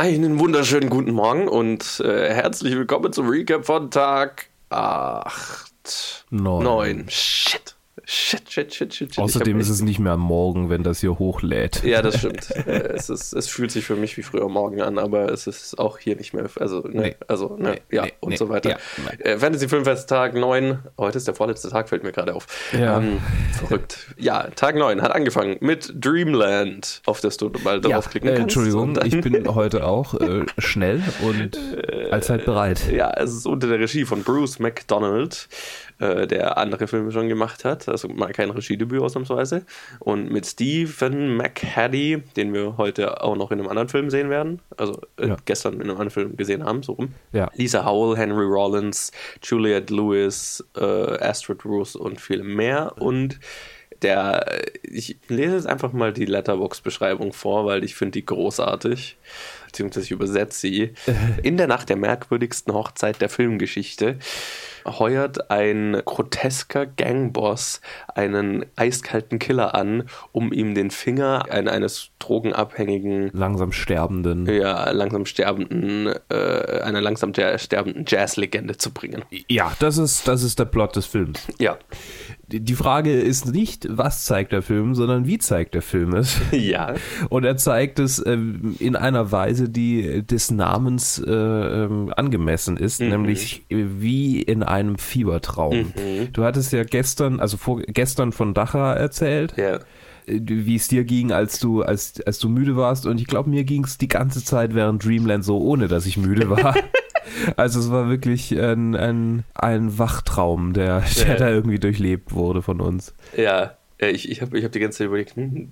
Einen wunderschönen guten Morgen und äh, herzlich willkommen zum Recap von Tag 8. Neun. 9. Shit. Shit, shit, shit, shit. Außerdem ist es nicht mehr morgen, wenn das hier hochlädt. Ja, das stimmt. Äh, es, ist, es fühlt sich für mich wie früher morgen an, aber es ist auch hier nicht mehr. Also, ne, Nee. also, ne, Nee, ja, nee, und so weiter. ja, äh, Fantasy Filmfest Tag 9. Heute ist der vorletzte Tag, fällt mir gerade auf. Ja. Ähm, verrückt. Ja, Tag 9 hat angefangen mit Dreamland, auf das du mal Ja, draufklicken äh, kannst. Entschuldigung, Und dann- ich bin heute auch äh, schnell und allzeit bereit. Ja, es ist unter der Regie von Bruce McDonald, äh, der andere Filme schon gemacht hat, also mal kein Regiedebüt ausnahmsweise. Und mit Stephen McHattie, den wir heute auch noch in einem anderen Film sehen werden, also äh, Ja. gestern in einem anderen Film gesehen haben, so rum. Ja. Lisa Howell, Henry Rollins, Juliette Lewis, äh, Astrid Ruth und viele mehr. Und der, ich lese jetzt einfach mal die Letterbox-Beschreibung vor, weil ich finde die großartig, beziehungsweise ich übersetze sie. In der Nacht der merkwürdigsten Hochzeit der Filmgeschichte heuert ein grotesker Gangboss einen eiskalten Killer an, um ihm den Finger ein- eines drogenabhängigen Langsam sterbenden. ja, langsam sterbenden, äh, einer langsam sterbenden Jazzlegende zu bringen. Ja, das ist, das ist der Plot des Films. Ja. Die Frage ist nicht, was zeigt der Film, sondern wie zeigt der Film es. Ja. Und er zeigt es ähm, in einer Weise, die des Namens äh, ähm, angemessen ist, nämlich äh, wie in einem Fiebertraum. Du hattest ja gestern, also vor, gestern von Dacha erzählt, Ja. äh, wie es dir ging, als du, als, als du müde warst. Und ich glaube, mir ging es die ganze Zeit während Dreamland so, ohne dass ich müde war. also es war wirklich ein, ein, ein Wachtraum, der, der Ja. da irgendwie durchlebt wurde von uns. Ja. Äh, Ich, ich habe ich hab die ganze Zeit überlegt, hm,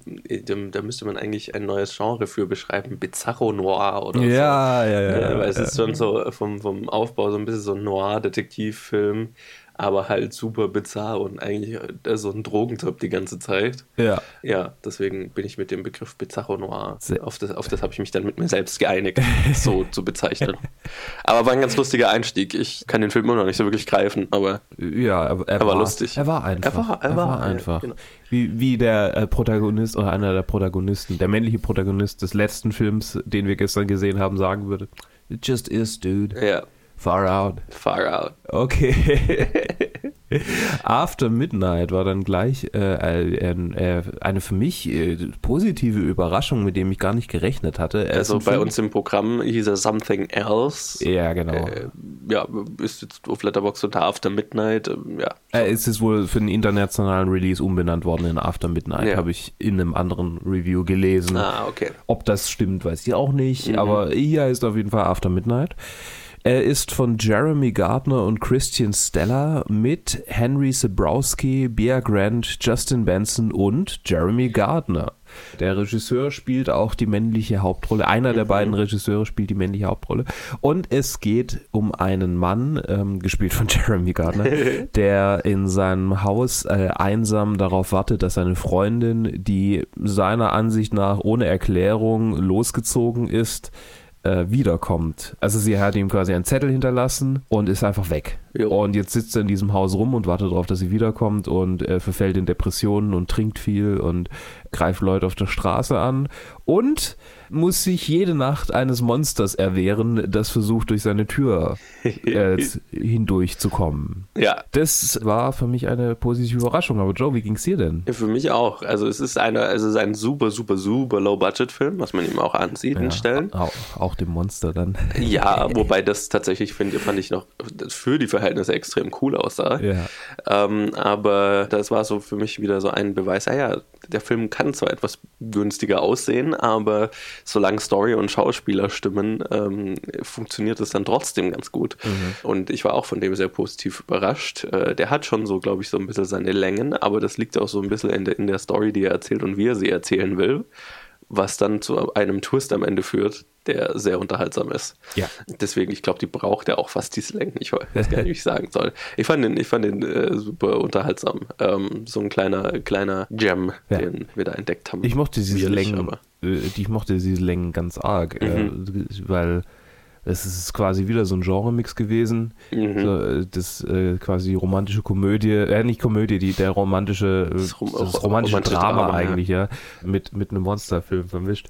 da, müsste man eigentlich ein neues Genre für beschreiben, Bizarro Noir oder so. Ja, ja, ja. Ja, ja, weil es ist schon so vom, vom Aufbau so ein bisschen so ein Noir-Detektivfilm, aber halt super bizarr und eigentlich äh, so ein Drogentrip die ganze Zeit. ja. Ja, deswegen bin ich mit dem Begriff Bizarro Noir, auf das, auf das habe ich mich dann mit mir selbst geeinigt, so zu bezeichnen. Aber war ein ganz lustiger Einstieg. Ich kann den Film immer noch nicht so wirklich greifen, aber Ja, er, er, Er war lustig. Er war einfach. Er war- er war, ja, einfach. genau. Wie, wie der äh, Protagonist oder einer der Protagonisten, der männliche Protagonist des letzten Films, den wir gestern gesehen haben, sagen würde: It just is, dude. ja, Far out. far out. Okay. After Midnight war dann gleich äh, ein- äh, eine für mich äh, positive Überraschung, mit dem ich gar nicht gerechnet hatte. Ist Also bei Film- uns im Programm hieß er Something Else. Ja, genau. Äh, ja, ist jetzt auf Letterboxd unter After Midnight. ähm, Ja, Er ist jetzt wohl für den internationalen Release umbenannt worden in After Midnight, Ja. habe ich in einem anderen Review gelesen. ah, okay. Ob das stimmt, weiß ich auch nicht, Mhm. aber hier ist auf jeden Fall After Midnight. Er ist von Jeremy Gardner und Christian Stella mit Henry Sabrowski, Bea Grant, Justin Benson und Jeremy Gardner. Der Regisseur spielt auch die männliche Hauptrolle. Einer der beiden Regisseure spielt die männliche Hauptrolle. Und es geht um einen Mann, ähm, gespielt von Jeremy Gardner, der in seinem Haus äh, einsam darauf wartet, dass seine Freundin, die seiner Ansicht nach ohne Erklärung losgezogen ist, äh, wiederkommt. Also sie hat ihm quasi einen Zettel hinterlassen und ist einfach weg. Jo. Und jetzt sitzt er in diesem Haus rum und wartet darauf, dass sie wiederkommt und äh, verfällt in Depressionen und trinkt viel und greift Leute auf der Straße an und muss sich jede Nacht eines Monsters erwehren, das versucht, durch seine Tür äh, hindurchzukommen. Ja, Das war für mich eine positive Überraschung. Aber Joe, wie ging's dir denn? für mich auch. Also es ist eine, es ist ein super, super, super Low-Budget-Film, was man ihm auch ansieht in Stellen. Auch, auch dem Monster dann. Ja, wobei das tatsächlich finde, fand ich noch für die Verhältnisse extrem cool aussah. Ja. Ähm, aber das war so für mich wieder so ein Beweis, ah ja, der Film kann zwar etwas günstiger aussehen, aber solange Story und Schauspieler stimmen, ähm, funktioniert es dann trotzdem ganz gut. Und ich war auch von dem sehr positiv überrascht. Äh, der hat schon so, glaube ich, so ein bisschen seine Längen, aber das liegt auch so ein bisschen in der, in der Story, die er erzählt und wie er sie erzählen will, was dann zu einem Twist am Ende führt, der sehr unterhaltsam ist. Ja. Deswegen, ich glaube, die braucht ja auch fast diese Längen. Ich weiß gar nicht, wie ich sagen soll. Ich fand den, ich fand den äh, super unterhaltsam. Ähm, so ein kleiner, kleiner Gem, Ja. den wir da entdeckt haben. Ich mochte diese Längen, aber- äh, die- ich mochte diese Längen ganz arg, Mhm. äh, weil es ist quasi wieder so ein Genre-Mix gewesen. Mhm. So, äh, das äh, quasi romantische Komödie, äh, nicht Komödie, die, der romantische, äh, Das das, rom- romantische romantische Drama, Drama, ja. eigentlich, ja, mit, mit einem Monsterfilm vermischt.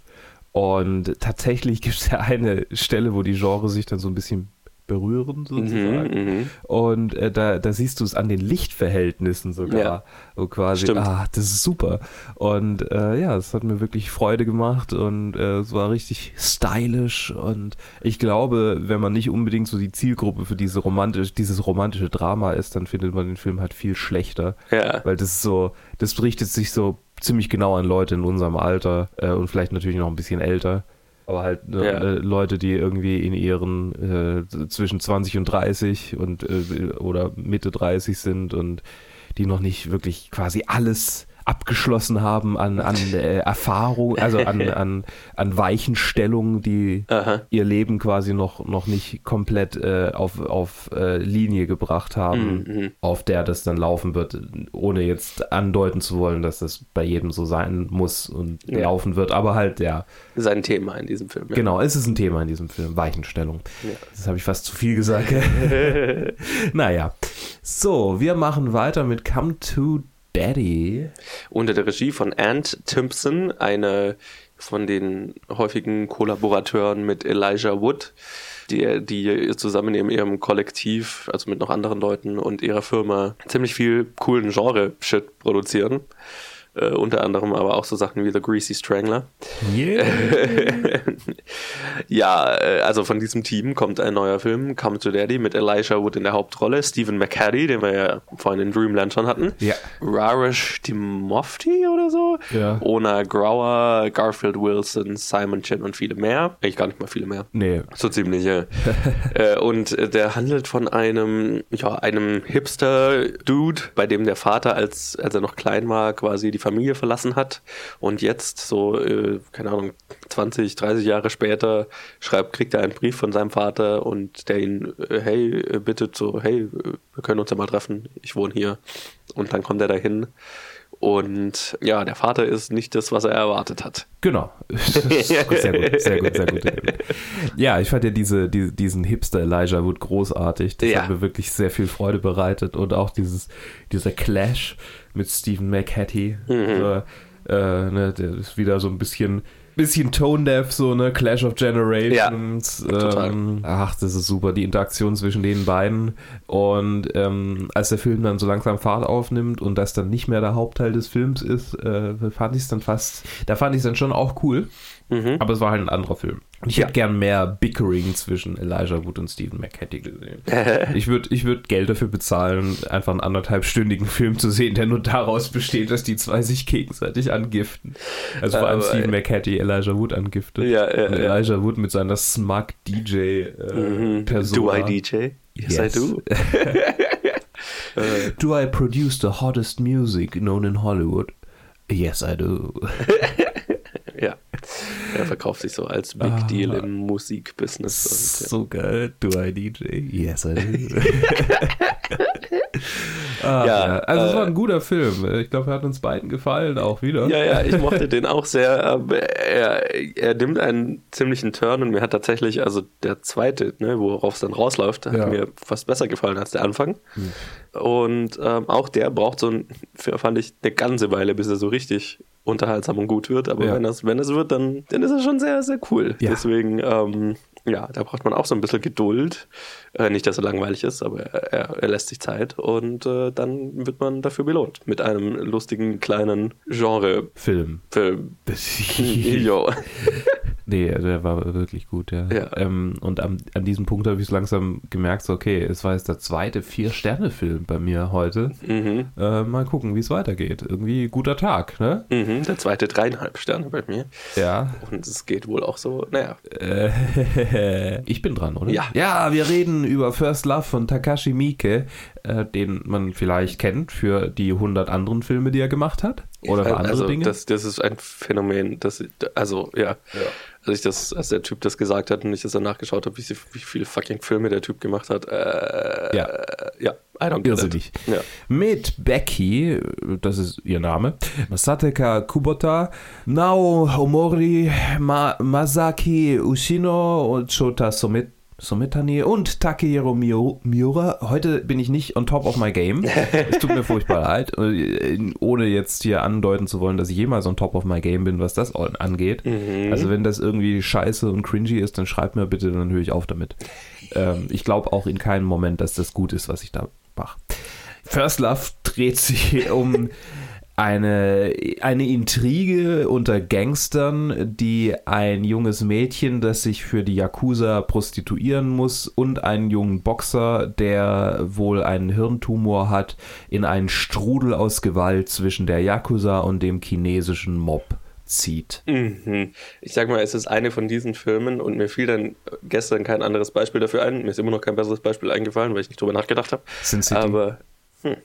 Und tatsächlich gibt es ja eine Stelle, wo die Genre sich dann so ein bisschen berühren, sozusagen. Mhm, Und äh, da, da siehst du es an den Lichtverhältnissen sogar. Ja. So quasi, Stimmt. ah, das ist super. Und äh, ja, es hat mir wirklich Freude gemacht und äh, es war richtig stylisch. Und ich glaube, wenn man nicht unbedingt so die Zielgruppe für diese romantisch, dieses romantische Drama ist, dann findet man den Film halt viel schlechter. Ja. Weil das ist so, das richtet sich so ziemlich genau an Leute in unserem Alter äh, und vielleicht natürlich noch ein bisschen älter. Aber halt ne, Ja. äh, Leute, die irgendwie in ihren äh, zwischen 20 und 30 und äh, oder Mitte 30 sind und die noch nicht wirklich quasi alles abgeschlossen haben an, an äh, Erfahrung, also an, an, an Weichenstellungen, die Aha. ihr Leben quasi noch, noch nicht komplett äh, auf, auf äh, Linie gebracht haben, Mhm. auf der das dann laufen wird, ohne jetzt andeuten zu wollen, dass das bei jedem so sein muss und Ja. laufen wird. Aber halt, ja, Sein Thema in diesem Film. Ja. genau, es ist ein Thema in diesem Film, Weichenstellung. Ja. Das habe ich fast zu viel gesagt. naja, so, wir machen weiter mit Come to Daddy. Unter der Regie von Ant Timpson, eine von den häufigen Kollaborateuren mit Elijah Wood, die, die zusammen in ihrem Kollektiv, also mit noch anderen Leuten und ihrer Firma, ziemlich viel coolen Genre-Shit produzieren. Äh, unter anderem aber auch so Sachen wie The Greasy Strangler. Yeah. Ja, äh, also von diesem Team kommt ein neuer Film, Come to Daddy, mit Elijah Wood in der Hauptrolle, Stephen McCaddy, den wir ja vorhin in Dreamland schon hatten, Ja. Raresh Timofti oder so, Ja. Ona Grauer, Garfield Wilson, Simon Chin und viele mehr. Eigentlich gar nicht mal viele mehr. Nee, So ziemlich, ja. äh, und äh, der handelt von einem, ja, einem Hipster-Dude, bei dem der Vater, als, als er noch klein war, quasi die Familie verlassen hat und jetzt so, äh, keine Ahnung, 20, 30 Jahre später schreibt, kriegt er einen Brief von seinem Vater und der ihn, äh, hey, äh, bittet so, hey, äh, wir können uns ja mal treffen, ich wohne hier. Und dann kommt er dahin. Und ja, der Vater ist nicht das, was er erwartet hat. Genau. sehr gut, sehr gut, sehr gut, sehr gut. Ja, ich fand ja diese, die, diesen Hipster Elijah Wood großartig. Das Ja. hat mir wirklich sehr viel Freude bereitet und auch dieses, dieser Clash mit Stephen McHattie. Mhm. Äh, ne, der ist wieder so ein bisschen, bisschen tone-deaf, so, ne, Clash of Generations. total. Ähm, ach, das ist super, die Interaktion zwischen den beiden. Und ähm, als der Film dann so langsam Fahrt aufnimmt und das dann nicht mehr der Hauptteil des Films ist, äh, fand ich es dann fast, da fand ich es dann schon auch cool. Mhm. Aber es war halt ein anderer Film. Und ich Ja. hätte gern mehr Bickering zwischen Elijah Wood und Stephen McHattie gesehen. ich würde ich würd Geld dafür bezahlen, einfach einen anderthalbstündigen Film zu sehen, der nur daraus besteht, dass die zwei sich gegenseitig angiften. Also vor allem Aber, Stephen McHattie Elijah Wood angiftet. Ja, äh, und ja. Elijah Wood mit seiner Smug DJ äh, Mhm. Do I DJ? Yes, Yes. I do. Äh, Do I produce the hottest music known in Hollywood? Yes, I do. Er verkauft sich so als Big Ah. Deal im Musikbusiness. Und, ja. So geil. Do I DJ? Yes, I do. ah, Ja, also es äh, war ein guter Film. Ich glaube, er hat uns beiden gefallen auch wieder. Ja, ja, ich mochte den auch sehr. aber Er, er nimmt einen ziemlichen Turn und mir hat tatsächlich, also der zweite, ne, worauf es dann rausläuft, hat Ja. mir fast besser gefallen als der Anfang. Hm. Und ähm, auch der braucht so ein, fand ich, eine ganze Weile, bis er so richtig unterhaltsam und gut wird. Aber Ja. wenn das, wenn das wird, dann, dann ist er schon sehr, sehr cool. Ja. Deswegen, ähm, ja, da braucht man auch so ein bisschen Geduld. Äh, nicht, dass er langweilig ist, aber er, er lässt sich Zeit und äh, dann wird man dafür belohnt. Mit einem lustigen kleinen Genre-Film. Film. jo. Nee, der war wirklich gut, ja. Ja. Ähm, und am, an diesem Punkt habe ich langsam gemerkt, so, okay, es war jetzt der zweite Vier-Sterne-Film bei mir heute. Mhm. Äh, mal gucken, wie es weitergeht. Irgendwie guter Tag, ne? Mhm, der zweite dreieinhalb Sterne bei mir. Ja. Und es geht wohl auch so, naja. Äh, ich bin dran, oder? Ja. Ja, wir reden über First Love von Takashi Miike, äh, den man vielleicht kennt für die 100 anderen Filme, die er gemacht hat. Oder für andere also, Dinge. Das, das ist ein Phänomen, das, also, ja. Als ich das, als der Typ das gesagt hat und ich das dann nachgeschaut habe, wie, sie- wie viele fucking Filme der Typ gemacht hat, äh, Ja. ja, I don't get it. Ja. Mit Becky, das ist ihr Name, Masateka Kubota, Nao Omori, Ma Masaki Ushino und Shota Somit. Sumetani und Takehiro Miura. Heute bin ich nicht on top of my game. es tut mir furchtbar leid, äh, ohne jetzt hier andeuten zu wollen, dass ich jemals on top of my game bin, was das angeht. Mhm. Also wenn das irgendwie scheiße und cringy ist, dann schreibt mir bitte, dann höre ich auf damit. Ähm, ich glaube auch in keinem Moment, dass das gut ist, was ich da mache. First Love dreht sich um eine, eine Intrige unter Gangstern, die ein junges Mädchen, das sich für die Yakuza prostituieren muss, und einen jungen Boxer, der wohl einen Hirntumor hat, in einen Strudel aus Gewalt zwischen der Yakuza und dem chinesischen Mob zieht. Mhm. Ich sag mal, es ist eine von diesen Filmen und mir fiel dann gestern kein anderes Beispiel dafür ein. Mir ist immer noch kein besseres Beispiel eingefallen, weil ich nicht drüber nachgedacht habe. Sin City. Aber hm.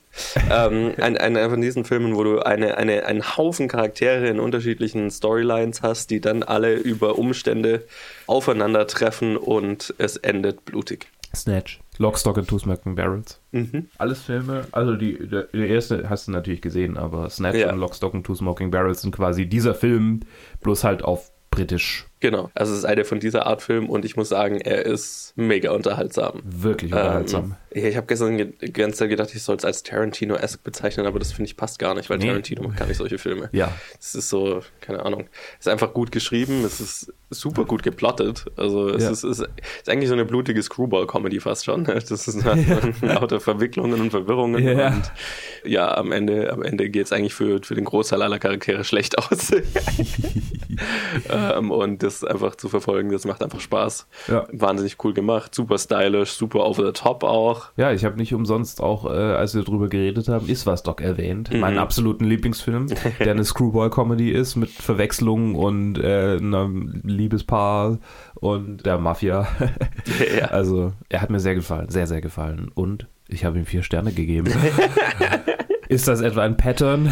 ähm, ein, ein, von diesen Filmen, wo du eine, eine, einen Haufen Charaktere in unterschiedlichen Storylines hast, die dann alle über Umstände aufeinandertreffen und es endet blutig. Snatch. Lockstock and Two Smoking Barrels. Mhm. Alles Filme, also die, der, der, erste hast du natürlich gesehen, aber Snatch ja. und Lockstock and Two Smoking Barrels sind quasi dieser Film, bloß halt auf britisch. Genau, also es ist eine von dieser Art Film und ich muss sagen, er ist mega unterhaltsam. Wirklich unterhaltsam. Ähm, ich habe gestern die ganze Zeit gedacht, ich soll es als Tarantino-esque bezeichnen, aber das finde ich passt gar nicht, weil nee. Tarantino macht gar nicht solche Filme. Ja. Es ist so, keine Ahnung, es ist einfach gut geschrieben, es ist super gut geplottet. Also es ja. ist, ist, ist, eigentlich so eine blutige Screwball-Comedy fast schon. Das ist ja. lauter Verwicklungen und Verwirrungen ja. und ja, am Ende, am Ende geht es eigentlich für, für den Großteil aller Charaktere schlecht aus. ähm, und das einfach zu verfolgen, das macht einfach Spaß. Ja. Wahnsinnig cool gemacht, super stylisch, super over the top auch. Ja, ich habe nicht umsonst auch, äh, als wir darüber geredet haben, ist was Doc erwähnt. Mhm. Meinen absoluten Lieblingsfilm, der eine Screwball-Comedy ist mit Verwechslungen und äh, einem Liebespaar und der Mafia. ja. Also, er hat mir sehr gefallen, sehr, sehr gefallen. Und ich habe ihm vier Sterne gegeben. Ist das etwa ein Pattern?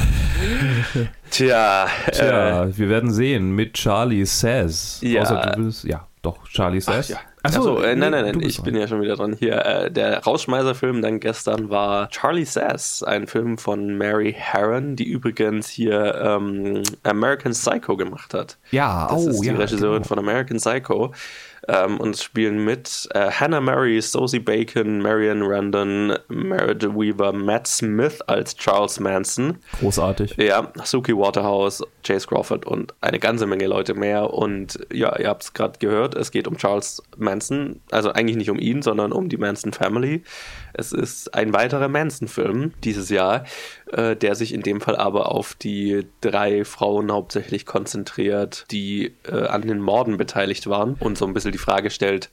Tja. Tja, äh, wir werden sehen mit Charlie Says. Ja. Außer du willst, ja, doch, Charlie Says. Ach, ja. Achso, Achso äh, nein, nein, nein, ich bin ja schon wieder dran. Hier, äh, der Rausschmeißer-Film dann gestern war Charlie Says, ein Film von Mary Harron, die übrigens hier ähm, American Psycho gemacht hat. Ja, das oh, ist die ja, Regisseurin genau. von American Psycho. Ähm, und es spielen mit äh, Hannah Mary, Sosie Bacon, Marion Randon, Meredith Weaver, Matt Smith als Charles Manson. Großartig. Ja, Suki Waterhouse, Chase Crawford und eine ganze Menge Leute mehr. Und ja, ihr habt es gerade gehört, es geht um Charles Manson. Also eigentlich nicht um ihn, sondern um die Manson Family. Es ist ein weiterer Manson-Film dieses Jahr, äh, der sich in dem Fall aber auf die drei Frauen hauptsächlich konzentriert, die äh, an den Morden beteiligt waren und so ein bisschen die Frage stellt,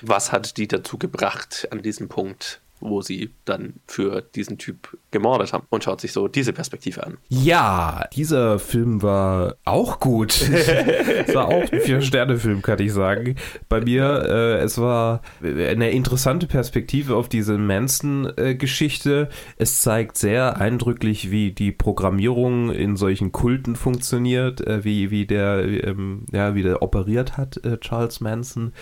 was hat die dazu gebracht, an diesem Punkt wo sie dann für diesen Typ gemordet haben und schaut sich so diese Perspektive an. Ja, dieser Film war auch gut. es war auch ein Vier-Sterne-Film, kann ich sagen. Bei mir, äh, es war eine interessante Perspektive auf diese Manson-Geschichte. es zeigt sehr eindrücklich, wie die Programmierung in solchen Kulten funktioniert, äh, wie, wie, der, ähm, ja, wie der operiert hat, äh, Charles Manson.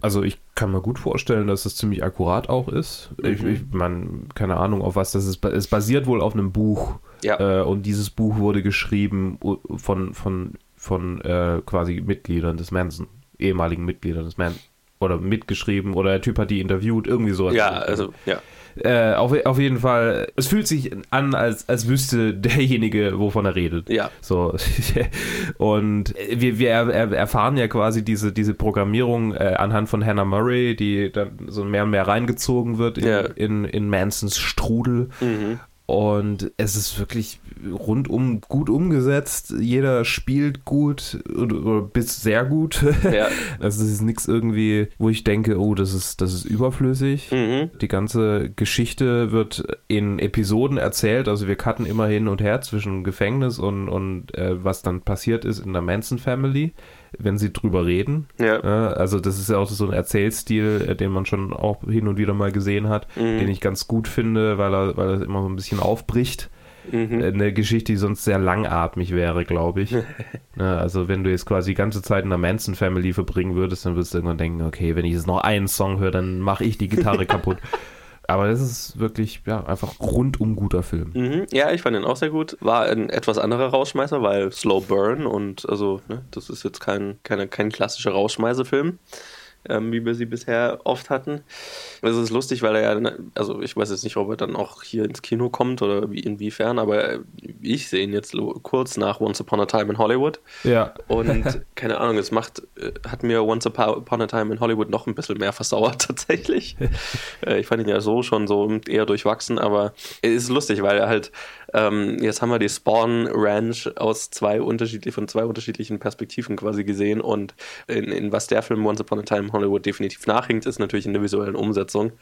Also ich kann mir gut vorstellen, dass es ziemlich akkurat auch ist. Mhm. Ich, ich man, keine Ahnung, auf was das ist. Es basiert wohl auf einem Buch. Ja. Äh, und dieses Buch wurde geschrieben von, von, von äh, quasi Mitgliedern des Manson, ehemaligen Mitgliedern des Manson. Oder mitgeschrieben oder der Typ hat die interviewt, irgendwie sowas. Ja, also, ja. Äh, auf, auf jeden Fall, es fühlt sich an, als, als wüsste derjenige, wovon er redet. Ja. So. Und wir, wir erfahren ja quasi diese, diese Programmierung äh, anhand von Hannah Murray, die dann so mehr und mehr reingezogen wird in, ja. in, in Mansons Strudel. Mhm. Und es ist wirklich rundum gut umgesetzt. Jeder spielt gut oder bis sehr gut. Ja. Das ist nichts irgendwie, wo ich denke, oh, das ist, das ist überflüssig. Mhm. Die ganze Geschichte wird in Episoden erzählt. Also wir cutten immer hin und her zwischen Gefängnis und, und äh, was dann passiert ist in der Manson Family wenn sie drüber reden. Ja. Also das ist ja auch so ein Erzählstil, äh, den man schon auch hin und wieder mal gesehen hat, mhm. den ich ganz gut finde, weil er, weil er immer so ein bisschen aufbricht. Mhm. Äh, eine Geschichte, die sonst sehr langatmig wäre, glaube ich. also wenn du jetzt quasi die ganze Zeit in der Manson Family verbringen würdest, dann würdest du irgendwann denken, okay, wenn ich jetzt noch einen Song höre, dann mache ich die Gitarre kaputt. Aber das ist wirklich ja, einfach rundum guter Film. Mhm. Ja, ich fand ihn auch sehr gut. War ein etwas anderer Rausschmeißer, weil Slow Burn und also, ne, das ist jetzt kein, keine, kein klassischer Rausschmeißerfilm. Ähm, wie wir sie bisher oft hatten. Es ist lustig, weil er ja, also ich weiß jetzt nicht, ob er dann auch hier ins Kino kommt oder wie, inwiefern, aber ich sehe ihn jetzt kurz nach Once Upon a Time in Hollywood. Ja. Und keine Ahnung, es macht, äh, hat mir Once Upon a Time in Hollywood noch ein bisschen mehr versauert tatsächlich. Äh, ich fand ihn ja so schon so eher durchwachsen, aber es ist lustig, weil er halt, ähm, jetzt haben wir die Spawn Ranch aus zwei unterschiedlichen, von zwei unterschiedlichen Perspektiven quasi gesehen und in, in was der Film Once Upon a Time in Hollywood definitiv nachhinkt, ist natürlich in der visuellen Umsetzung.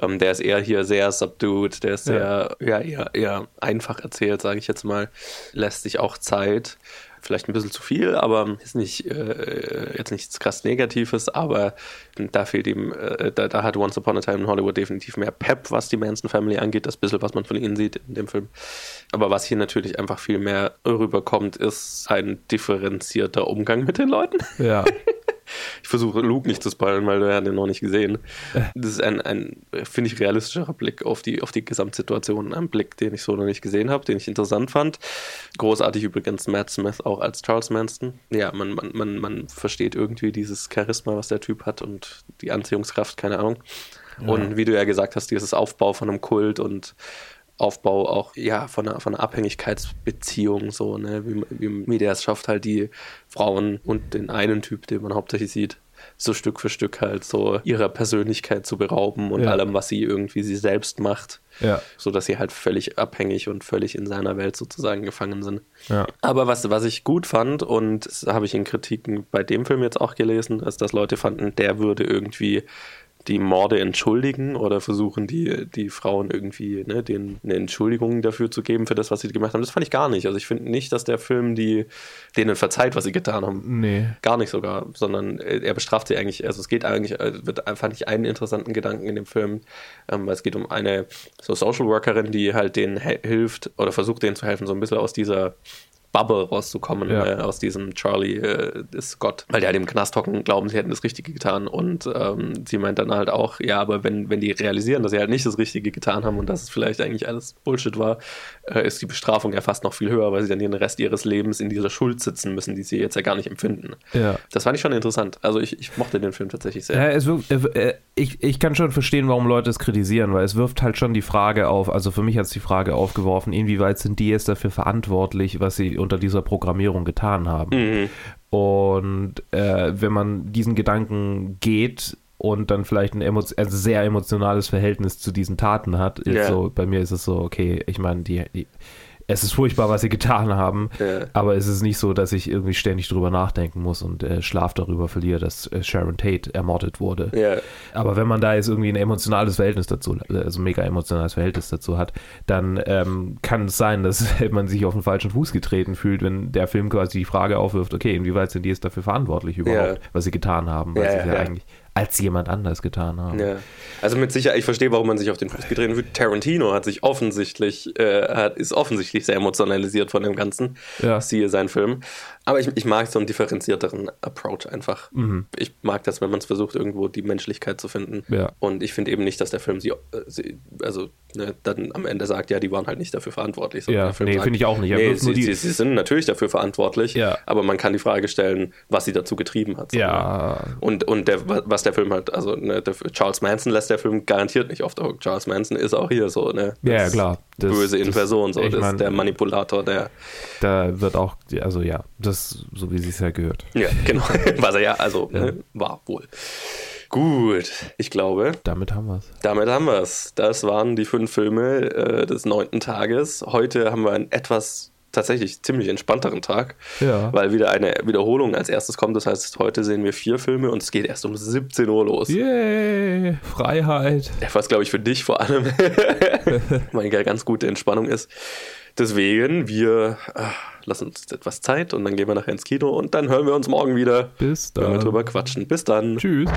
Ähm, der ist eher hier sehr subdued, der ist sehr, ja, ja eher, eher einfach erzählt, sage ich jetzt mal, lässt sich auch Zeit vielleicht ein bisschen zu viel, aber ist nicht äh, jetzt nichts krass Negatives, aber da fehlt ihm, äh, da, da, hat Once Upon a Time in Hollywood definitiv mehr Pep, was die Manson Family angeht, das bisschen, was man von ihnen sieht in dem Film. Aber was hier natürlich einfach viel mehr rüberkommt, ist ein differenzierter Umgang mit den Leuten. Ja. Ich versuche Luke nicht zu spoilern, weil du ja den noch nicht gesehen. Das ist ein, ein finde ich, realistischerer Blick auf die, auf die Gesamtsituation. Ein Blick, den ich so noch nicht gesehen habe, den ich interessant fand. Großartig übrigens Matt Smith auch als Charles Manston. Ja, man, man, man, man versteht irgendwie dieses Charisma, was der Typ hat und die Anziehungskraft, keine Ahnung. Ja. Und wie du ja gesagt hast, dieses Aufbau von einem Kult und Aufbau auch ja von einer, von einer Abhängigkeitsbeziehung so ne wie, wie, der es schafft halt die Frauen und den einen Typ den man hauptsächlich sieht so Stück für Stück halt so ihrer Persönlichkeit zu berauben und ja. allem was sie irgendwie sie selbst macht ja. so dass sie halt völlig abhängig und völlig in seiner Welt sozusagen gefangen sind ja. aber was was ich gut fand und das habe ich in Kritiken bei dem Film jetzt auch gelesen ist dass Leute fanden der würde irgendwie die Morde entschuldigen oder versuchen, die, die Frauen irgendwie ne, denen eine Entschuldigung dafür zu geben, für das, was sie gemacht haben. Das fand ich gar nicht. Also ich finde nicht, dass der Film die, denen verzeiht, was sie getan haben. Nee. Gar nicht sogar, sondern er bestraft sie eigentlich, also es geht eigentlich, äh, wird fand ich einen interessanten Gedanken in dem Film, ähm, weil es geht um eine so Social Workerin, die halt denen hilft oder versucht denen zu helfen, so ein bisschen aus dieser Bubble rauszukommen ja. äh, aus diesem Charlie äh, ist Gott. Weil die halt im Knast hocken, glauben, sie hätten das Richtige getan. Und ähm, sie meint dann halt auch, ja, aber wenn, wenn die realisieren, dass sie halt nicht das Richtige getan haben und dass es vielleicht eigentlich alles Bullshit war, äh, ist die Bestrafung ja fast noch viel höher, weil sie dann den Rest ihres Lebens in dieser Schuld sitzen müssen, die sie jetzt ja gar nicht empfinden. Ja. Das fand ich schon interessant. Also ich, ich mochte den Film tatsächlich sehr. Ja, es wirft, äh, ich, ich kann schon verstehen, warum Leute es kritisieren, weil es wirft halt schon die Frage auf, also für mich hat es die Frage aufgeworfen, inwieweit sind die jetzt dafür verantwortlich, was sie unter dieser Programmierung getan haben. Mhm. Und äh, wenn man diesen Gedanken geht und dann vielleicht ein emo also sehr emotionales Verhältnis zu diesen Taten hat, ja. so, bei mir ist es so, okay, ich meine, die, die es ist furchtbar, was sie getan haben, ja. aber es ist nicht so, dass ich irgendwie ständig drüber nachdenken muss und äh, Schlaf darüber verliere, dass äh, Sharon Tate ermordet wurde. Ja. Aber wenn man da jetzt irgendwie ein emotionales Verhältnis dazu, also mega emotionales Verhältnis dazu hat, dann ähm, kann es sein, dass man sich auf den falschen Fuß getreten fühlt, wenn der Film quasi die Frage aufwirft, okay, inwieweit sind die jetzt dafür verantwortlich überhaupt, ja. was sie getan haben, weil sie ja eigentlich als jemand anders getan haben. Ja. Also mit Sicherheit, ich verstehe, warum man sich auf den Fuß getreten fühlt. Tarantino hat sich offensichtlich, äh, hat, ist offensichtlich sehr emotionalisiert von dem Ganzen. Ja. Siehe seinen Film. Aber ich, ich mag so einen differenzierteren Approach einfach. Mhm. Ich mag das, wenn man es versucht, irgendwo die Menschlichkeit zu finden. Ja. Und ich finde eben nicht, dass der Film sie, äh, sie also ne, dann am Ende sagt, ja, die waren halt nicht dafür verantwortlich. Ja, nee, finde ich auch nicht. Nee, sie, sie, sie, sind natürlich dafür verantwortlich, ja. aber man kann die Frage stellen, was sie dazu getrieben hat. So, ja. Ne? Und, und der, was der Film halt, also ne, der, Charles Manson lässt der Film garantiert nicht auf der Hook. Charles Manson ist auch hier so, ne? Ja, ja klar. Das, böse in das, Person, so. Das ist der Manipulator, der. Da wird auch, also ja, das, so wie sie es ja gehört. Ja, genau. Was er ja, also, ja. Ne, war wohl. Gut, ich glaube. Damit haben wir es. Damit haben wir es. Das waren die fünf Filme äh, des neunten Tages. Heute haben wir ein etwas tatsächlich ziemlich entspannteren Tag, ja. weil wieder eine Wiederholung als erstes kommt. Das heißt, heute sehen wir vier Filme und es geht erst um 17 Uhr los. Yay, Freiheit. Was, glaube ich, für dich vor allem meine ganz gute Entspannung ist. Deswegen, wir ach, lassen uns etwas Zeit und dann gehen wir nachher ins Kino und dann hören wir uns morgen wieder. Bis dann. Wenn wir drüber quatschen. Bis dann. Tschüss.